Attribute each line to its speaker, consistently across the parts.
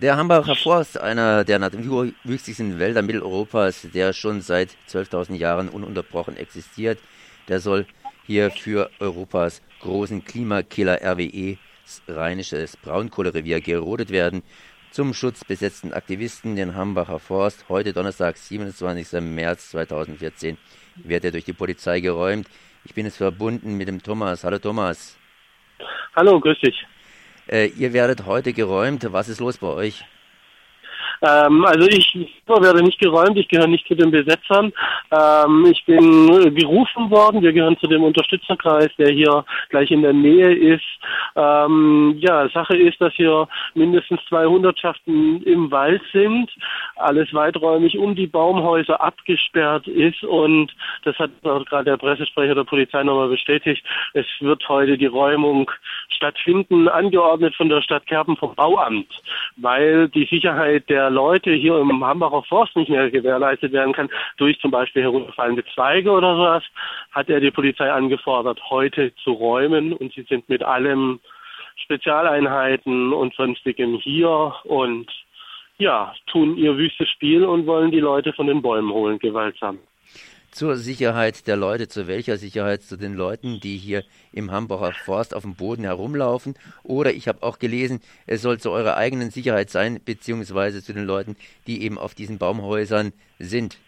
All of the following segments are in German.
Speaker 1: Der Hambacher Forst, einer der naturwüchsigsten Wälder Mitteleuropas, der schon seit 12.000 Jahren ununterbrochen existiert, der soll hier für Europas großen Klimakiller RWE Rheinisches Braunkohlerevier gerodet werden. Zum Schutz besetzten Aktivisten den Hambacher Forst. Heute Donnerstag, 27. März 2014, wird er durch die Polizei geräumt. Ich bin jetzt verbunden mit dem Thomas. Hallo Thomas.
Speaker 2: Hallo, grüß dich.
Speaker 1: Äh, ihr werdet heute geräumt. Was ist los bei euch?
Speaker 2: Ähm, also ich werde nicht geräumt, ich gehöre nicht zu den Besetzern. Ähm, ich bin gerufen worden, wir gehören zu dem Unterstützerkreis, der hier gleich in der Nähe ist. Ähm, ja, Sache ist, dass hier mindestens zwei Hundertschaften im Wald sind, alles weiträumig um die Baumhäuser abgesperrt ist und das hat gerade der Pressesprecher der Polizei nochmal bestätigt. Es wird heute die Räumung stattfinden, angeordnet von der Stadt Kerpen vom Bauamt, weil die Sicherheit der Leute hier im Hambacher Forst nicht mehr gewährleistet werden kann, durch zum Beispiel herunterfallende Zweige oder sowas, hat er die Polizei angefordert, heute zu räumen. Und sie sind mit allem Spezialeinheiten und sonstigem hier und ja, tun ihr wüstes Spiel und wollen die Leute von den Bäumen holen, gewaltsam
Speaker 1: zur Sicherheit der Leute. Zu welcher Sicherheit? Zu den Leuten, die hier im Hambacher Forst auf dem Boden herumlaufen. Oder ich habe auch gelesen, es soll zu eurer eigenen Sicherheit sein, beziehungsweise zu den Leuten, die eben auf diesen Baumhäusern sind.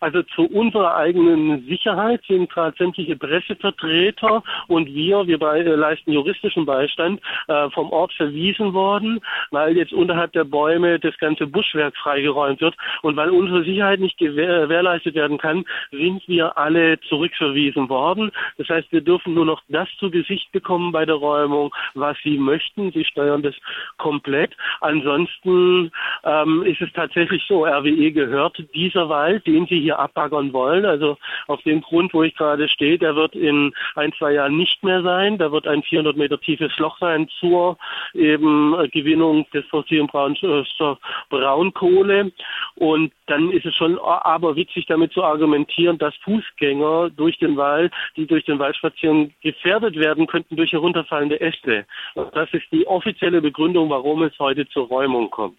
Speaker 2: Also zu unserer eigenen Sicherheit sind gerade sämtliche Pressevertreter und wir, wir bei, äh, leisten juristischen Beistand, äh, vom Ort verwiesen worden, weil jetzt unterhalb der Bäume das ganze Buschwerk freigeräumt wird und weil unsere Sicherheit nicht gewährleistet werden kann, sind wir alle zurückverwiesen worden. Das heißt, wir dürfen nur noch das zu Gesicht bekommen bei der Räumung, was sie möchten. Sie steuern das komplett. Ansonsten ähm, ist es tatsächlich so, RWE gehört dieser Wald, den sie hier abbaggern wollen. Also auf dem Grund, wo ich gerade stehe, der wird in ein, zwei Jahren nicht mehr sein. Da wird ein 400 Meter tiefes Loch sein zur eben Gewinnung des fossilen Braunstoff Braunkohle. Und dann ist es schon aber witzig damit zu argumentieren, dass Fußgänger durch den Wald, die durch den Wald spazieren, gefährdet werden könnten durch herunterfallende Äste. Das ist die offizielle Begründung, warum es heute zur Räumung kommt.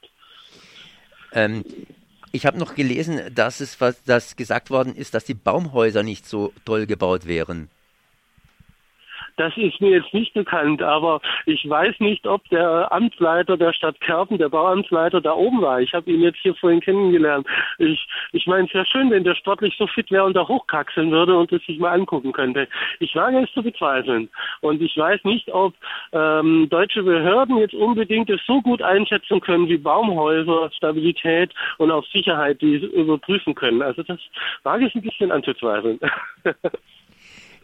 Speaker 1: Ähm, ich habe noch gelesen, dass es was, dass gesagt worden ist, dass die Baumhäuser nicht so toll gebaut wären.
Speaker 2: Das ist mir jetzt nicht bekannt, aber ich weiß nicht, ob der Amtsleiter der Stadt Kerpen, der Bauamtsleiter da oben war. Ich habe ihn jetzt hier vorhin kennengelernt. Ich, ich meine, es wäre schön, wenn der sportlich so fit wäre und da hochkaxeln würde und es sich mal angucken könnte. Ich wage es zu bezweifeln. Und ich weiß nicht, ob ähm, deutsche Behörden jetzt unbedingt es so gut einschätzen können wie Baumhäuser, Stabilität und auch Sicherheit, die überprüfen können. Also das wage ich ein bisschen anzuzweifeln.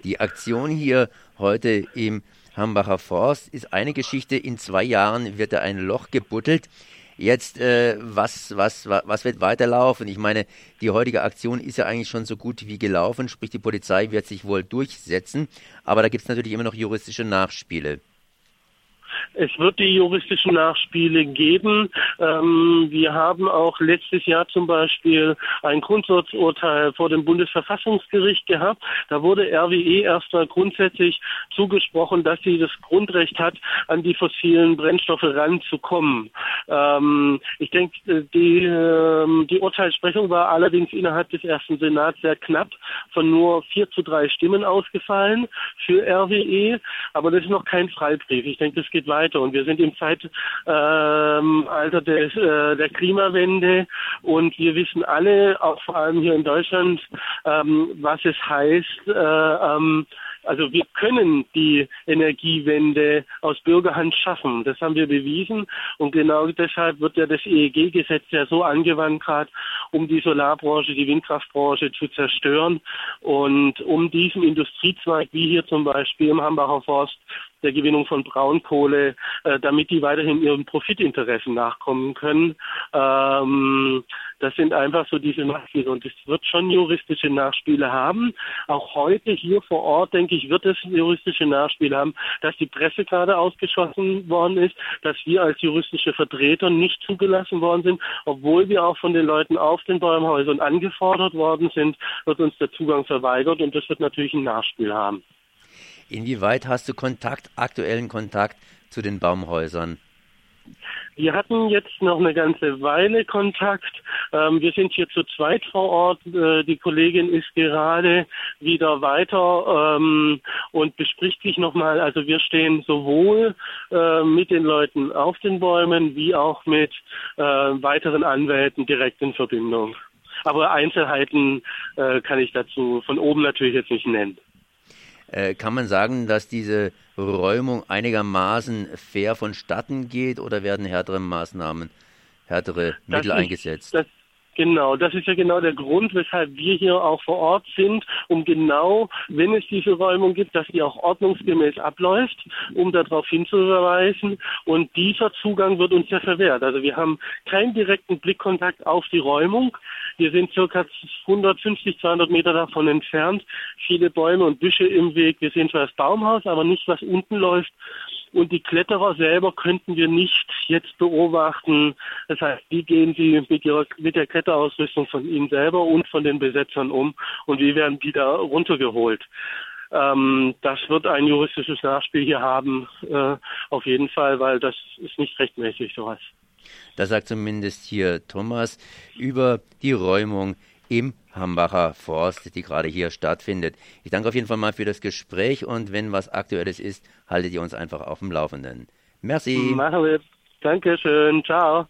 Speaker 1: Die Aktion hier heute im Hambacher Forst ist eine Geschichte. In zwei Jahren wird da ein Loch gebuddelt. Jetzt, äh, was, was, was wird weiterlaufen? Ich meine, die heutige Aktion ist ja eigentlich schon so gut wie gelaufen, sprich die Polizei wird sich wohl durchsetzen, aber da gibt es natürlich immer noch juristische Nachspiele.
Speaker 2: Es wird die juristischen Nachspiele geben. Ähm, wir haben auch letztes Jahr zum Beispiel ein Grundsatzurteil vor dem Bundesverfassungsgericht gehabt. Da wurde RWE erstmal grundsätzlich zugesprochen, dass sie das Grundrecht hat, an die fossilen Brennstoffe ranzukommen. Ähm, ich denke, die, ähm, die Urteilsprechung war allerdings innerhalb des ersten Senats sehr knapp, von nur vier zu drei Stimmen ausgefallen für RWE. Aber das ist noch kein Freibrief. Ich denke, das geht weiter. Und wir sind im Zeitalter ähm, des, äh, der Klimawende und wir wissen alle, auch vor allem hier in Deutschland, ähm, was es heißt, äh, ähm, also wir können die Energiewende aus Bürgerhand schaffen. Das haben wir bewiesen. Und genau deshalb wird ja das EEG-Gesetz ja so angewandt, gerade um die Solarbranche, die Windkraftbranche zu zerstören und um diesen Industriezweig, wie hier zum Beispiel im Hambacher Forst, der Gewinnung von Braunkohle, äh, damit die weiterhin ihren Profitinteressen nachkommen können. Ähm, das sind einfach so diese Nachspiele und es wird schon juristische Nachspiele haben. Auch heute hier vor Ort, denke ich, wird es juristische Nachspiele haben, dass die Presse gerade ausgeschlossen worden ist, dass wir als juristische Vertreter nicht zugelassen worden sind, obwohl wir auch von den Leuten auf den Bäumhäusern angefordert worden sind, wird uns der Zugang verweigert und das wird natürlich ein Nachspiel haben.
Speaker 1: Inwieweit hast du Kontakt, aktuellen Kontakt zu den Baumhäusern?
Speaker 2: Wir hatten jetzt noch eine ganze Weile Kontakt. Ähm, wir sind hier zu zweit vor Ort. Äh, die Kollegin ist gerade wieder weiter ähm, und bespricht sich nochmal. Also wir stehen sowohl äh, mit den Leuten auf den Bäumen wie auch mit äh, weiteren Anwälten direkt in Verbindung. Aber Einzelheiten äh, kann ich dazu von oben natürlich jetzt nicht nennen.
Speaker 1: Äh, kann man sagen, dass diese Räumung einigermaßen fair vonstatten geht oder werden härtere Maßnahmen, härtere Mittel
Speaker 2: ist,
Speaker 1: eingesetzt?
Speaker 2: Das, Genau, das ist ja genau der Grund, weshalb wir hier auch vor Ort sind, um genau, wenn es diese Räumung gibt, dass die auch ordnungsgemäß abläuft, um darauf hinzuweisen. Und dieser Zugang wird uns ja verwehrt. Also wir haben keinen direkten Blickkontakt auf die Räumung. Wir sind circa 150, 200 Meter davon entfernt. Viele Bäume und Büsche im Weg. Wir sehen zwar das Baumhaus, aber nicht, was unten läuft. Und die Kletterer selber könnten wir nicht jetzt beobachten. Das heißt, wie gehen sie mit, ihrer, mit der Kletterausrüstung von ihnen selber und von den Besetzern um und wie werden die da runtergeholt? Ähm, das wird ein juristisches Nachspiel hier haben, äh, auf jeden Fall, weil das ist nicht rechtmäßig sowas.
Speaker 1: Das sagt zumindest hier Thomas über die Räumung im Hambacher Forst, die gerade hier stattfindet. Ich danke auf jeden Fall mal für das Gespräch und wenn was Aktuelles ist, haltet ihr uns einfach auf dem Laufenden. Merci.
Speaker 2: Machen wir. Dankeschön. Ciao.